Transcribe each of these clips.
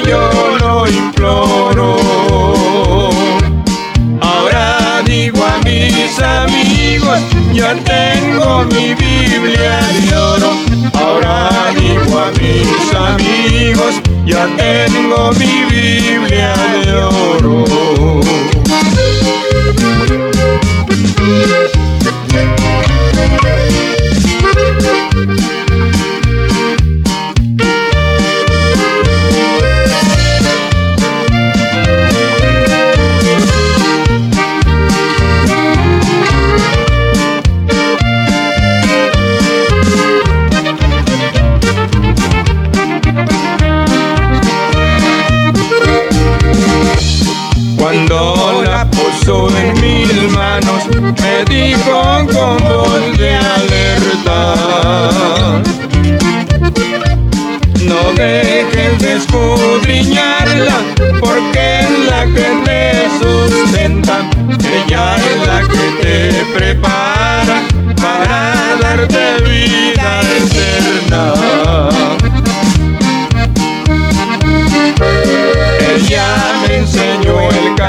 yo lo imploro. Ahora digo a mis amigos, ya tengo mi Biblia de oro. Ahora digo a mis amigos, ya tengo mi Biblia de oro. La puso en mis manos, me dijo con voz de alerta. No dejes de escudriñarla, porque es la que te sustenta. Ella es la que te prepara para darte vida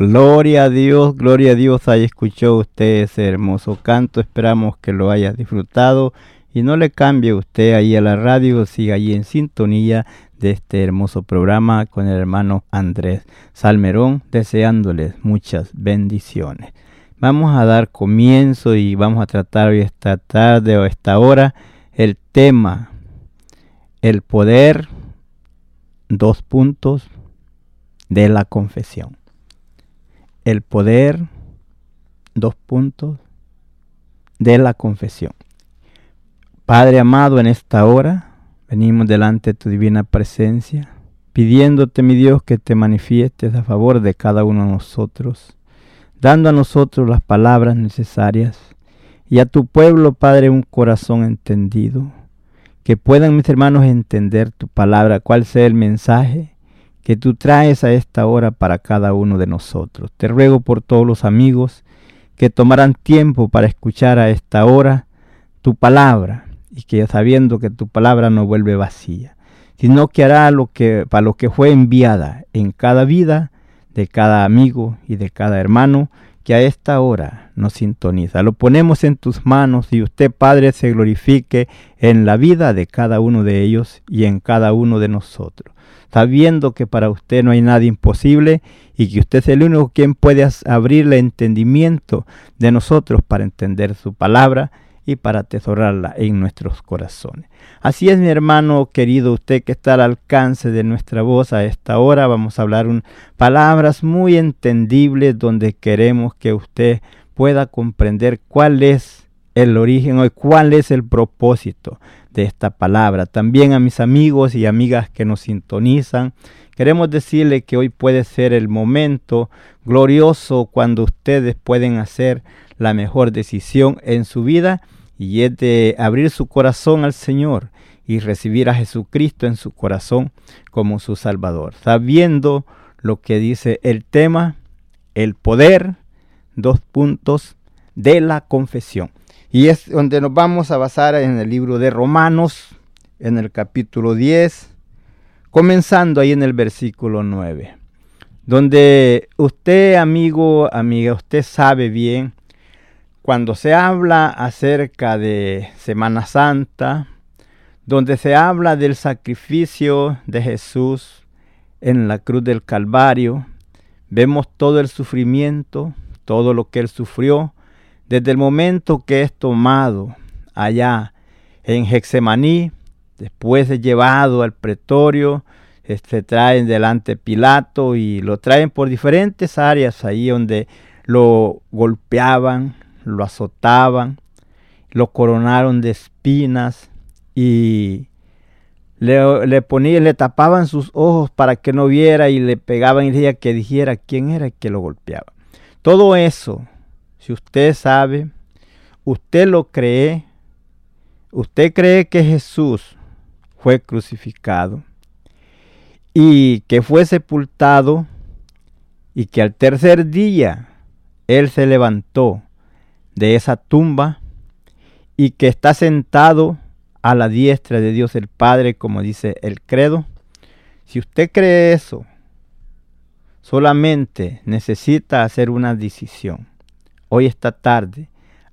Gloria a Dios, gloria a Dios. Ahí escuchó usted ese hermoso canto. Esperamos que lo haya disfrutado y no le cambie usted ahí a la radio. Siga ahí en sintonía de este hermoso programa con el hermano Andrés Salmerón, deseándoles muchas bendiciones. Vamos a dar comienzo y vamos a tratar hoy esta tarde o esta hora el tema, el poder, dos puntos de la confesión el poder, dos puntos, de la confesión. Padre amado, en esta hora venimos delante de tu divina presencia, pidiéndote, mi Dios, que te manifiestes a favor de cada uno de nosotros, dando a nosotros las palabras necesarias y a tu pueblo, Padre, un corazón entendido, que puedan mis hermanos entender tu palabra, cuál sea el mensaje que tú traes a esta hora para cada uno de nosotros. Te ruego por todos los amigos que tomarán tiempo para escuchar a esta hora tu palabra y que sabiendo que tu palabra no vuelve vacía, sino que hará lo que para lo que fue enviada en cada vida de cada amigo y de cada hermano que a esta hora nos sintoniza. Lo ponemos en tus manos y usted, Padre, se glorifique en la vida de cada uno de ellos y en cada uno de nosotros sabiendo que para usted no hay nada imposible y que usted es el único quien puede abrir el entendimiento de nosotros para entender su palabra y para atesorarla en nuestros corazones. Así es, mi hermano querido, usted que está al alcance de nuestra voz a esta hora, vamos a hablar palabras muy entendibles donde queremos que usted pueda comprender cuál es el origen o cuál es el propósito de esta palabra. También a mis amigos y amigas que nos sintonizan, queremos decirle que hoy puede ser el momento glorioso cuando ustedes pueden hacer la mejor decisión en su vida y es de abrir su corazón al Señor y recibir a Jesucristo en su corazón como su Salvador, sabiendo lo que dice el tema, el poder, dos puntos de la confesión. Y es donde nos vamos a basar en el libro de Romanos, en el capítulo 10, comenzando ahí en el versículo 9, donde usted, amigo, amiga, usted sabe bien, cuando se habla acerca de Semana Santa, donde se habla del sacrificio de Jesús en la cruz del Calvario. Vemos todo el sufrimiento, todo lo que él sufrió, desde el momento que es tomado allá en Hexemaní, después de llevado al pretorio, este, traen delante Pilato y lo traen por diferentes áreas ahí donde lo golpeaban, lo azotaban, lo coronaron de espinas y le, le ponían, le tapaban sus ojos para que no viera y le pegaban y decía que dijera quién era el que lo golpeaba. Todo eso, si usted sabe, usted lo cree, usted cree que Jesús fue crucificado y que fue sepultado y que al tercer día él se levantó de esa tumba y que está sentado a la diestra de Dios el Padre, como dice el credo. Si usted cree eso, solamente necesita hacer una decisión. Hoy esta tarde,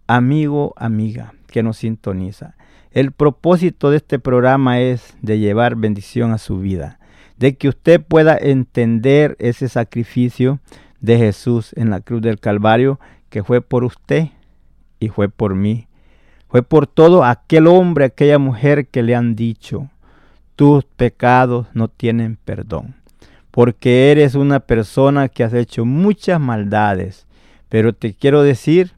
amigo, amiga, que nos sintoniza. El propósito de este programa es de llevar bendición a su vida, de que usted pueda entender ese sacrificio de Jesús en la cruz del Calvario, que fue por usted y fue por mí. Fue por todo aquel hombre, aquella mujer que le han dicho, tus pecados no tienen perdón, porque eres una persona que has hecho muchas maldades. Pero te quiero decir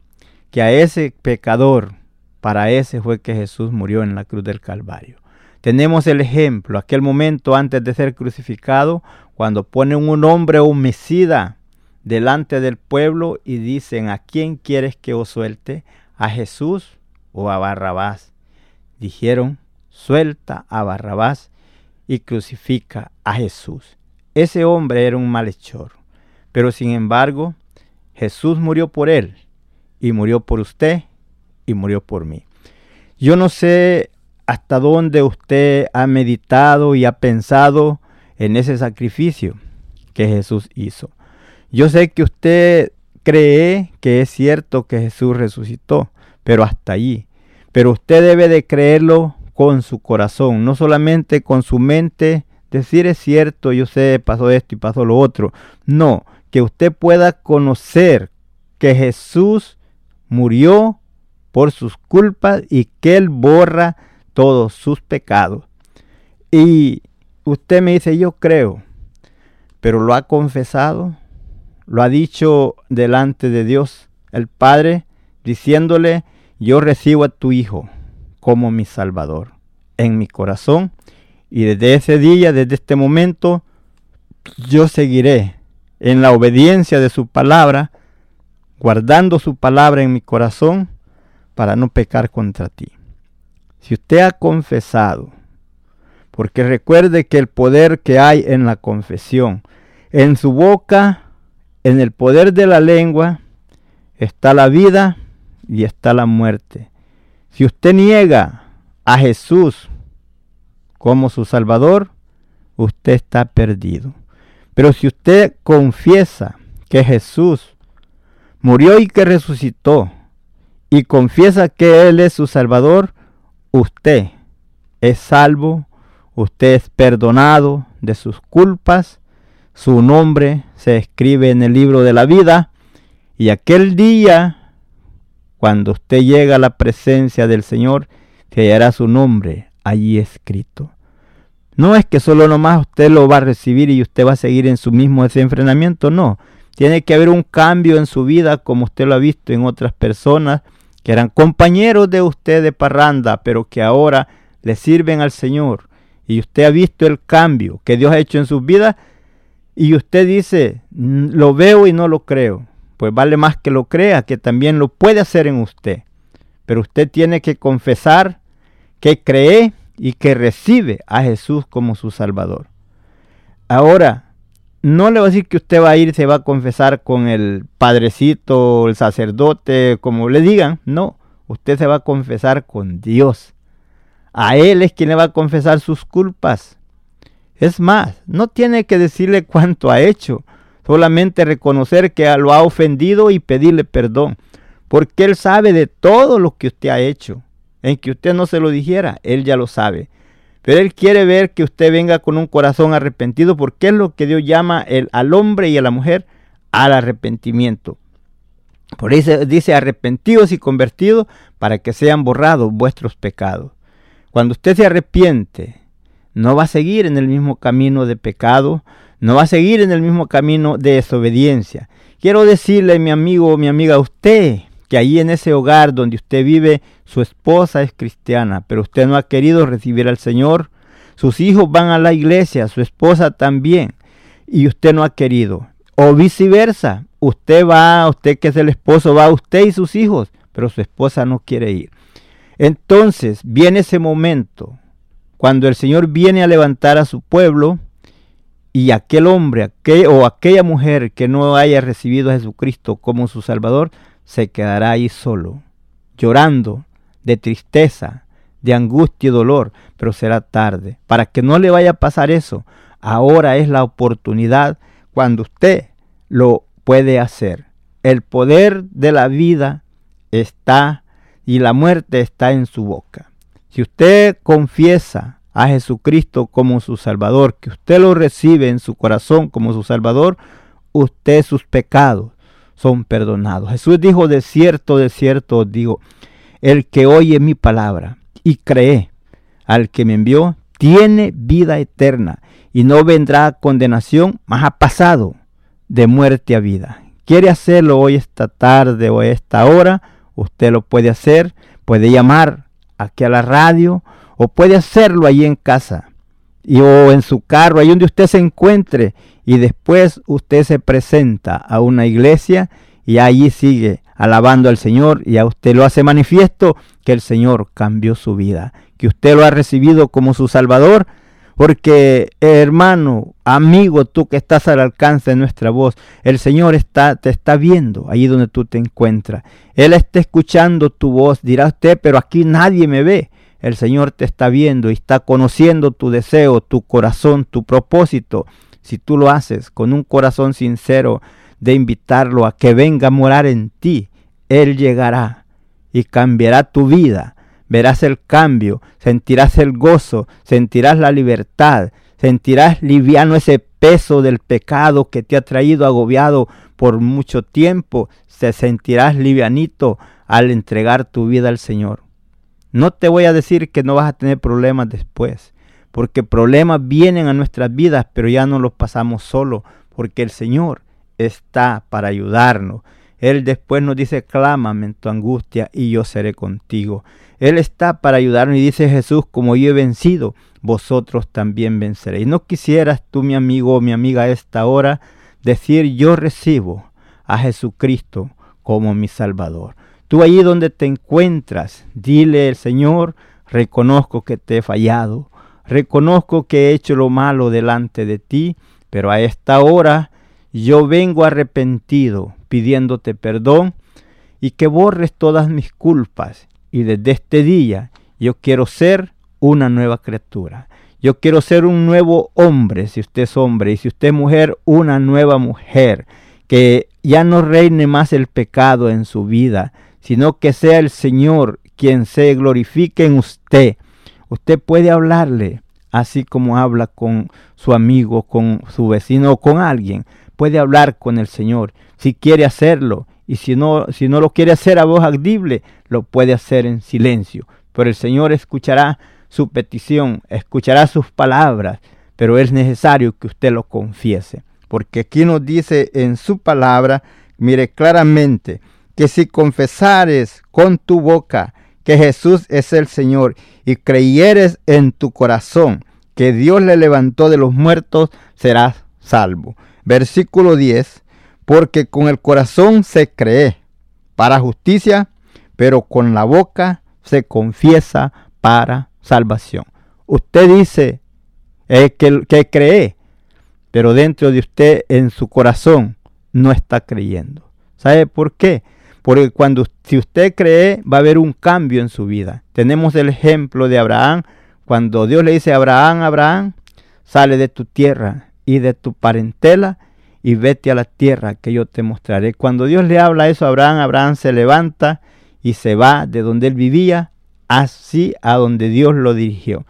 que a ese pecador, para ese fue que Jesús murió en la cruz del Calvario. Tenemos el ejemplo, aquel momento antes de ser crucificado, cuando ponen un hombre homicida delante del pueblo y dicen, ¿a quién quieres que os suelte? ¿A Jesús o a Barrabás? Dijeron, suelta a Barrabás y crucifica a Jesús. Ese hombre era un malhechor, pero sin embargo, Jesús murió por él y murió por usted y murió por mí. Yo no sé hasta dónde usted ha meditado y ha pensado en ese sacrificio que Jesús hizo. Yo sé que usted cree que es cierto que Jesús resucitó, pero hasta allí. Pero usted debe de creerlo con su corazón, no solamente con su mente, decir es cierto, yo sé, pasó esto y pasó lo otro. No, que usted pueda conocer que Jesús murió por sus culpas y que Él borra todos sus pecados. Y usted me dice, yo creo, pero lo ha confesado, lo ha dicho delante de Dios el Padre, diciéndole, yo recibo a tu Hijo como mi Salvador en mi corazón y desde ese día, desde este momento, yo seguiré en la obediencia de su palabra, guardando su palabra en mi corazón para no pecar contra ti. Si usted ha confesado, porque recuerde que el poder que hay en la confesión, en su boca en el poder de la lengua está la vida y está la muerte. Si usted niega a Jesús como su Salvador, usted está perdido. Pero si usted confiesa que Jesús murió y que resucitó, y confiesa que Él es su Salvador, usted es salvo, usted es perdonado de sus culpas su nombre se escribe en el libro de la vida y aquel día, cuando usted llega a la presencia del Señor, se hallará su nombre allí escrito. No es que solo nomás usted lo va a recibir y usted va a seguir en su mismo desenfrenamiento, no. Tiene que haber un cambio en su vida como usted lo ha visto en otras personas que eran compañeros de usted de parranda, pero que ahora le sirven al Señor. Y usted ha visto el cambio que Dios ha hecho en sus vidas y usted dice, lo veo y no lo creo, pues vale más que lo crea, que también lo puede hacer en usted. Pero usted tiene que confesar que cree y que recibe a Jesús como su Salvador. Ahora, no le voy a decir que usted va a ir se va a confesar con el padrecito, el sacerdote, como le digan. No, usted se va a confesar con Dios. A Él es quien le va a confesar sus culpas. Es más, no tiene que decirle cuánto ha hecho, solamente reconocer que lo ha ofendido y pedirle perdón, porque Él sabe de todo lo que usted ha hecho. En que usted no se lo dijera, Él ya lo sabe. Pero Él quiere ver que usted venga con un corazón arrepentido porque es lo que Dios llama el, al hombre y a la mujer al arrepentimiento. Por eso dice arrepentidos y convertidos para que sean borrados vuestros pecados. Cuando usted se arrepiente, no va a seguir en el mismo camino de pecado, no va a seguir en el mismo camino de desobediencia. Quiero decirle, mi amigo o mi amiga, usted que ahí en ese hogar donde usted vive, su esposa es cristiana, pero usted no ha querido recibir al Señor. Sus hijos van a la iglesia, su esposa también, y usted no ha querido. O viceversa, usted va, usted que es el esposo, va usted y sus hijos, pero su esposa no quiere ir. Entonces viene ese momento cuando el Señor viene a levantar a su pueblo y aquel hombre o aquella mujer que no haya recibido a Jesucristo como su Salvador, se quedará ahí solo, llorando de tristeza, de angustia y dolor, pero será tarde. Para que no le vaya a pasar eso, ahora es la oportunidad cuando usted lo puede hacer. El poder de la vida está y la muerte está en su boca. Si usted confiesa a Jesucristo como su Salvador, que usted lo recibe en su corazón como su Salvador, usted sus pecados son perdonados. Jesús dijo, de cierto, de cierto digo, el que oye mi palabra y cree al que me envió, tiene vida eterna y no vendrá condenación, más ha pasado de muerte a vida. ¿Quiere hacerlo hoy esta tarde o esta hora? Usted lo puede hacer, puede llamar aquí a la radio o puede hacerlo ahí en casa y, o en su carro, ahí donde usted se encuentre y después usted se presenta a una iglesia y allí sigue alabando al Señor y a usted lo hace manifiesto que el Señor cambió su vida, que usted lo ha recibido como su Salvador, porque hermano, amigo, tú que estás al alcance de nuestra voz, el Señor está, te está viendo allí donde tú te encuentras. Él está escuchando tu voz, dirá usted, pero aquí nadie me ve. El Señor te está viendo y está conociendo tu deseo, tu corazón, tu propósito si tú lo haces con un corazón sincero de invitarlo a que venga a morar en ti, Él llegará y cambiará tu vida. Verás el cambio, sentirás el gozo, sentirás la libertad, sentirás liviano ese peso del pecado que te ha traído agobiado por mucho tiempo, se sentirás livianito al entregar tu vida al Señor. No te voy a decir que no vas a tener problemas después porque problemas vienen a nuestras vidas, pero ya no los pasamos solo, porque el Señor está para ayudarnos. Él después nos dice, clámame en tu angustia y yo seré contigo. Él está para ayudarnos y dice Jesús, como yo he vencido, vosotros también venceréis. No quisieras tú, mi amigo o mi amiga, a esta hora decir, yo recibo a Jesucristo como mi Salvador. Tú allí donde te encuentras, dile al Señor, reconozco que te he fallado, reconozco que he hecho lo malo delante de ti, pero a esta hora yo vengo arrepentido pidiéndote perdón y que borres todas mis culpas. Y desde este día yo quiero ser una nueva criatura. Yo quiero ser un nuevo hombre, si usted es hombre, y si usted es mujer, una nueva mujer. Que ya no reine más el pecado en su vida, sino que sea el Señor quien se glorifique en usted Usted puede hablarle así como habla con su amigo, con su vecino o con alguien. Puede hablar con el Señor si quiere hacerlo. Y si no, si no lo quiere hacer a voz audible, lo puede hacer en silencio. Pero el Señor escuchará su petición, escuchará sus palabras, pero es necesario que usted lo confiese. Porque aquí nos dice en su palabra, mire claramente, que si confesares con tu boca que Jesús es el Señor y creyeres en tu corazón que Dios le levantó de los muertos, serás salvo. Versículo 10, porque con el corazón se cree para justicia, pero con la boca se confiesa para salvación. Usted dice que, que cree, pero dentro de usted, en su corazón, no está creyendo. ¿Sabe por qué? Porque cuando si usted cree, va a haber un cambio en su vida. Tenemos el ejemplo de Abraham. Cuando Dios le dice Abraham, Abraham, sale de tu tierra y de tu parentela y vete a la tierra que yo te mostraré. Cuando Dios le habla eso a Abraham, Abraham se levanta y se va de donde él vivía, así a donde Dios lo dirigió.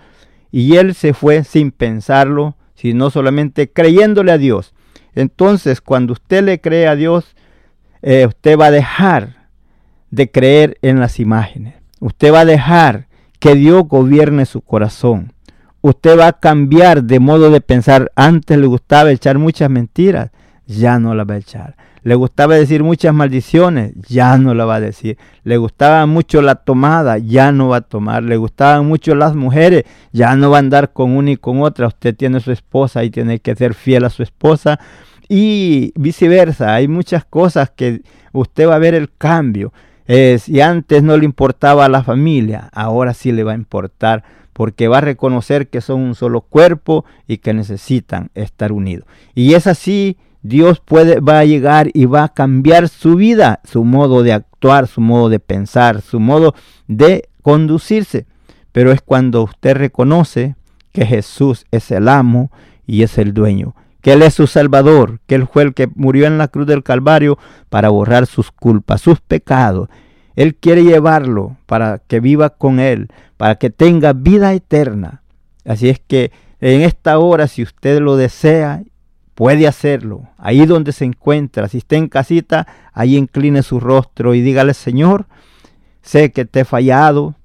y él se fue sin pensarlo, sino solamente creyéndole a Dios. Entonces, cuando usted le cree a Dios, eh, usted va a dejar de creer en las imágenes. Usted va a dejar que Dios gobierne su corazón. Usted va a cambiar de modo de pensar. Antes le gustaba echar muchas mentiras, ya no las va a echar. Le gustaba decir muchas maldiciones, ya no la va a decir. Le gustaba mucho la tomada, ya no va a tomar. Le gustaban mucho las mujeres, ya no va a andar con una y con otra. Usted tiene su esposa y tiene que ser fiel a su esposa. Y viceversa, hay muchas cosas que usted va a ver el cambio. Eh, si antes no le importaba a la familia, ahora sí le va a importar porque va a reconocer que son un solo cuerpo y que necesitan estar unidos. Y es así, Dios puede, va a llegar y va a cambiar su vida, su modo de actuar, su modo de pensar, su modo de conducirse. Pero es cuando usted reconoce que Jesús es el amo y es el dueño que Él es su Salvador, que Él fue el que murió en la cruz del Calvario para borrar sus culpas, sus pecados. Él quiere llevarlo para que viva con Él, para que tenga vida eterna. Así es que en esta hora, si usted lo desea, puede hacerlo. Ahí donde se encuentra, si está en casita, ahí incline su rostro y dígale, Señor, sé que te he fallado,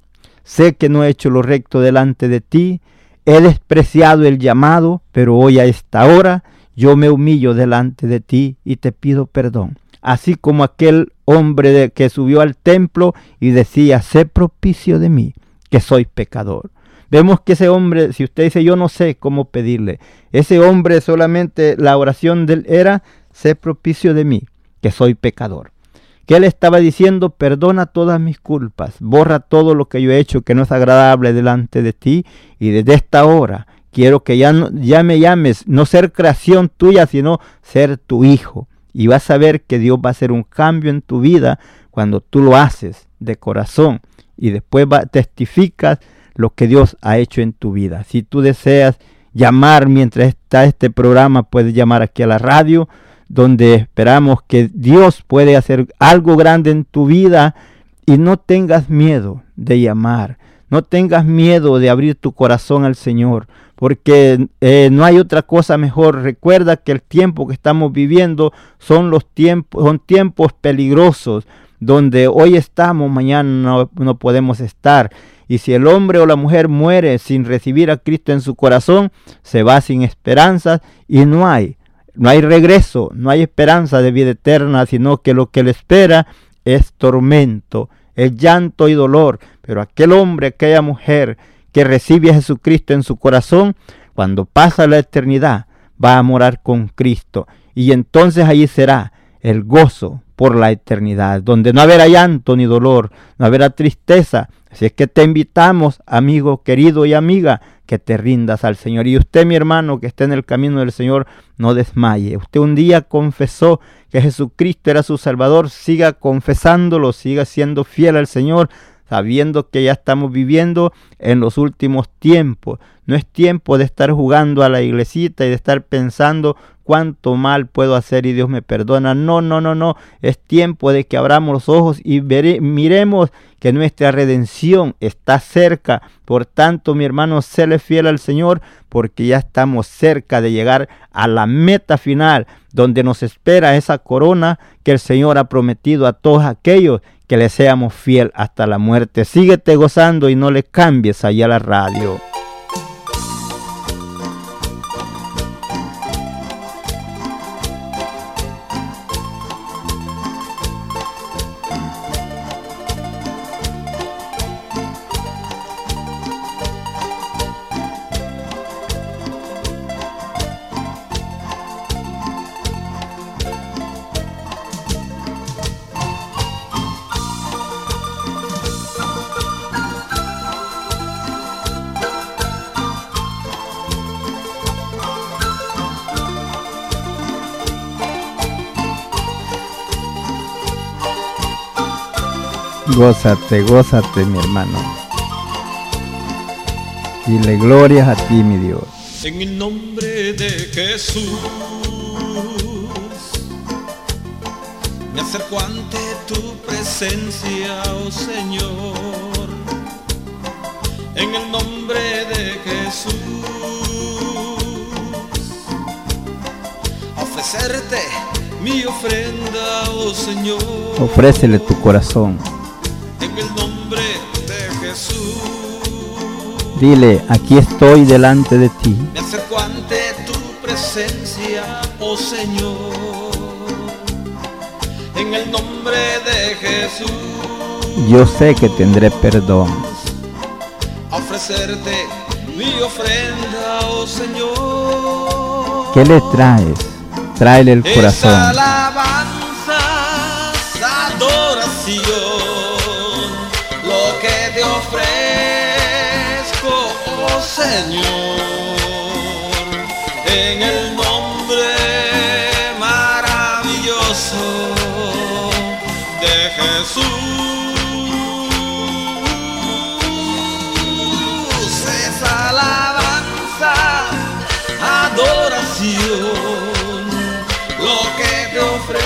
sé que no he hecho lo recto delante de ti, He despreciado el llamado, pero hoy a esta hora yo me humillo delante de ti y te pido perdón. Así como aquel hombre que subió al templo y decía, sé propicio de mí, que soy pecador. Vemos que ese hombre, si usted dice, yo no sé cómo pedirle, ese hombre solamente la oración de él era, sé propicio de mí, que soy pecador que él estaba diciendo, perdona todas mis culpas, borra todo lo que yo he hecho que no es agradable delante de ti y desde esta hora quiero que ya, no, ya me llames, no ser creación tuya, sino ser tu hijo. Y vas a ver que Dios va a hacer un cambio en tu vida cuando tú lo haces de corazón y después va, testificas lo que Dios ha hecho en tu vida. Si tú deseas llamar mientras está este programa, puedes llamar aquí a la radio donde esperamos que Dios puede hacer algo grande en tu vida y no tengas miedo de llamar, no tengas miedo de abrir tu corazón al Señor, porque eh, no hay otra cosa mejor. Recuerda que el tiempo que estamos viviendo son los tiempos, son tiempos peligrosos, donde hoy estamos, mañana no, no podemos estar. Y si el hombre o la mujer muere sin recibir a Cristo en su corazón, se va sin esperanzas y no hay no hay regreso, no hay esperanza de vida eterna, sino que lo que le espera es tormento, es llanto y dolor. Pero aquel hombre, aquella mujer que recibe a Jesucristo en su corazón, cuando pasa la eternidad, va a morar con Cristo. Y entonces allí será el gozo por la eternidad, donde no habrá llanto ni dolor, no habrá tristeza. Así es que te invitamos, amigo querido y amiga, que te rindas al Señor. Y usted, mi hermano, que esté en el camino del Señor, no desmaye. Usted un día confesó que Jesucristo era su Salvador, siga confesándolo, siga siendo fiel al Señor, sabiendo que ya estamos viviendo en los últimos tiempos. No es tiempo de estar jugando a la iglesita y de estar pensando cuánto mal puedo hacer y Dios me perdona. No, no, no, no. Es tiempo de que abramos los ojos y miremos que nuestra redención está cerca. Por tanto, mi hermano, séle fiel al Señor porque ya estamos cerca de llegar a la meta final donde nos espera esa corona que el Señor ha prometido a todos aquellos que le seamos fiel hasta la muerte. Síguete gozando y no le cambies allá la radio. Gózate, gózate, mi hermano. Dile glorias a ti, mi Dios. En el nombre de Jesús, me acerco ante tu presencia, oh Señor. en el nombre de Jesús. Ofrecerte mi ofrenda, oh Señor. Ofrécele tu corazón. En el nombre de Jesús. Dile, aquí estoy delante de ti. Me acerco ante tu presencia, oh Señor. En el nombre de Jesús. Yo sé que tendré perdón. A ofrecerte mi ofrenda, oh Señor. ¿Qué le traes? Tráele el corazón. Señor, en el nombre maravilloso de Jesús. Es alabanza, adoración, lo que te ofrezco,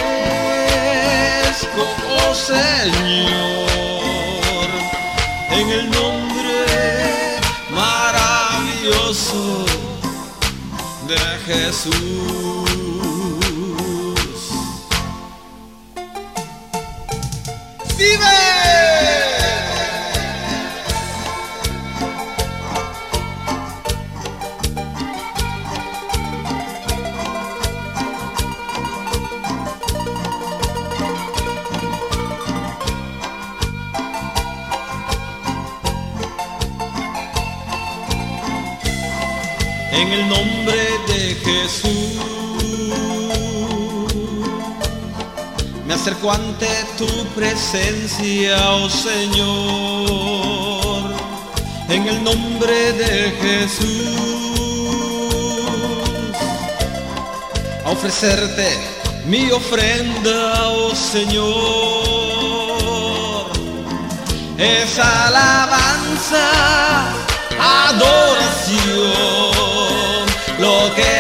oh Señor, Jesús. Acerco ante tu presencia, oh Señor, en el nombre de Jesús. A ofrecerte mi ofrenda, oh Señor es alabanza, adoración, lo que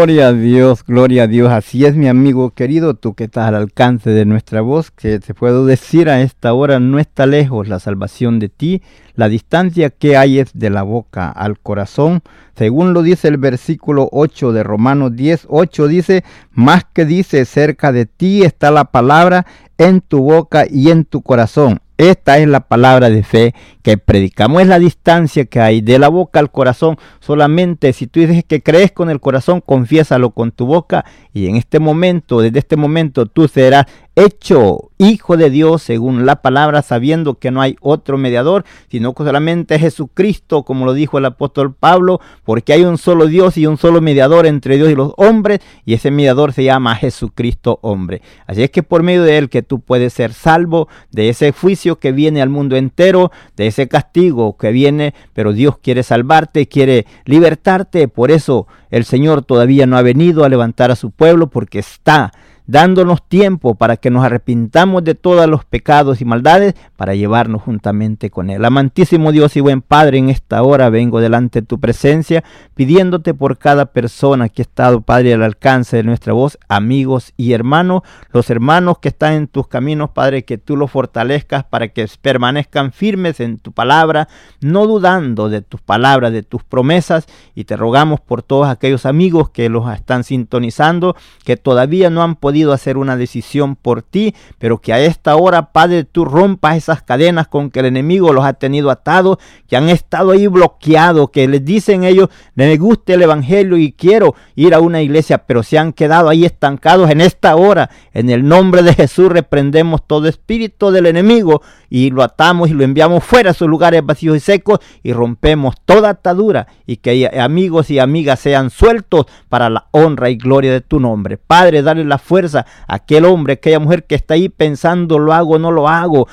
Gloria a Dios, gloria a Dios. Así es, mi amigo querido, tú que estás al alcance de nuestra voz, que te puedo decir a esta hora no está lejos la salvación de ti. La distancia que hay es de la boca al corazón. Según lo dice el versículo 8 de Romanos 10, 8 dice, más que dice, cerca de ti está la palabra en tu boca y en tu corazón. Esta es la palabra de fe que predicamos. Es la distancia que hay de la boca al corazón. Solamente si tú dices que crees con el corazón, confiésalo con tu boca. Y en este momento, desde este momento, tú serás hecho hijo de Dios según la palabra, sabiendo que no hay otro mediador, sino que solamente Jesucristo, como lo dijo el apóstol Pablo, porque hay un solo Dios y un solo mediador entre Dios y los hombres, y ese mediador se llama Jesucristo hombre. Así es que por medio de él que tú puedes ser salvo de ese juicio que viene al mundo entero, de ese castigo que viene, pero Dios quiere salvarte, quiere libertarte, por eso el Señor todavía no ha venido a levantar a su pueblo porque está dándonos tiempo para que nos arrepintamos de todos los pecados y maldades para llevarnos juntamente con Él. Amantísimo Dios y buen Padre, en esta hora vengo delante de tu presencia pidiéndote por cada persona que ha estado, Padre, al alcance de nuestra voz, amigos y hermanos, los hermanos que están en tus caminos, Padre, que tú los fortalezcas para que permanezcan firmes en tu palabra, no dudando de tus palabras, de tus promesas, y te rogamos por todos aquellos amigos que los están sintonizando, que todavía no han podido hacer una decisión por ti, pero que a esta hora, Padre, tú rompas esa cadenas con que el enemigo los ha tenido atados, que han estado ahí bloqueados, que les dicen ellos, me gusta el evangelio y quiero ir a una iglesia, pero se han quedado ahí estancados en esta hora. En el nombre de Jesús reprendemos todo espíritu del enemigo y lo atamos y lo enviamos fuera a sus lugares vacíos y secos y rompemos toda atadura y que amigos y amigas sean sueltos para la honra y gloria de tu nombre. Padre, dale la fuerza a aquel hombre, aquella mujer que está ahí pensando, lo hago no lo hago.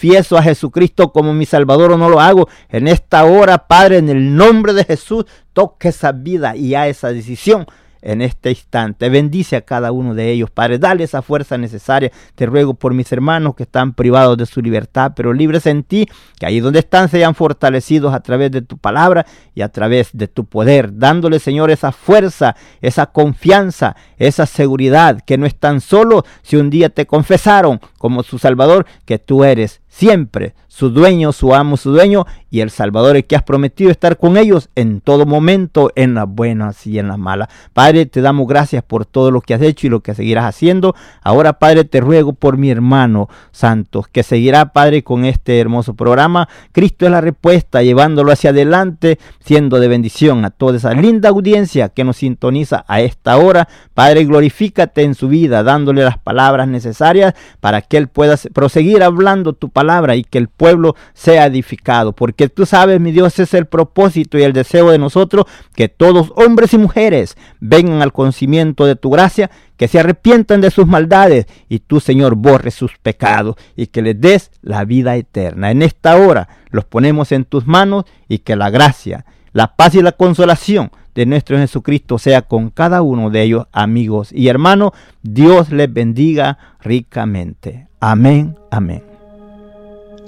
Confieso a Jesucristo como mi Salvador o no lo hago. En esta hora, Padre, en el nombre de Jesús, toque esa vida y a esa decisión en este instante. Bendice a cada uno de ellos, Padre. Dale esa fuerza necesaria. Te ruego por mis hermanos que están privados de su libertad, pero libres en ti, que ahí donde están sean fortalecidos a través de tu palabra y a través de tu poder, dándole, Señor, esa fuerza, esa confianza, esa seguridad, que no están solos si un día te confesaron como su Salvador, que tú eres siempre su dueño, su amo, su dueño y el Salvador, el que has prometido estar con ellos en todo momento, en las buenas y en las malas. Padre, te damos gracias por todo lo que has hecho y lo que seguirás haciendo. Ahora, Padre, te ruego por mi hermano Santos, que seguirá, Padre, con este hermoso programa. Cristo es la respuesta, llevándolo hacia adelante, siendo de bendición a toda esa linda audiencia que nos sintoniza a esta hora. Padre, glorifícate en su vida, dándole las palabras necesarias para que él pueda proseguir hablando tu palabra y que el pueblo sea edificado. Porque tú sabes, mi Dios, es el propósito y el deseo de nosotros que todos hombres y mujeres vengan al conocimiento de tu gracia, que se arrepientan de sus maldades y tú, Señor, borres sus pecados y que les des la vida eterna. En esta hora los ponemos en tus manos y que la gracia, la paz y la consolación de nuestro Jesucristo sea con cada uno de ellos, amigos y hermanos. Dios les bendiga ricamente. Amén, amén.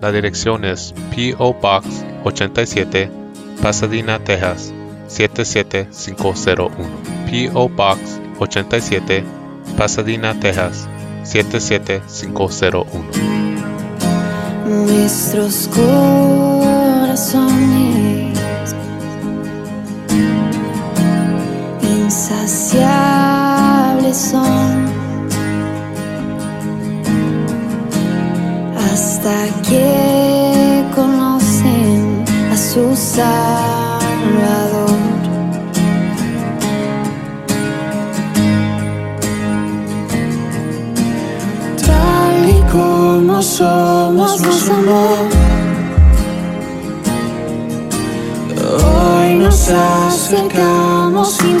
la dirección es P.O. Box 87, Pasadena, Texas 77501. P.O. Box 87, Pasadena, Texas 77501. Nuestros corazones insaciables son hasta que conocen a su Salvador. Tal y como somos, nos amó. Hoy nos acercamos sin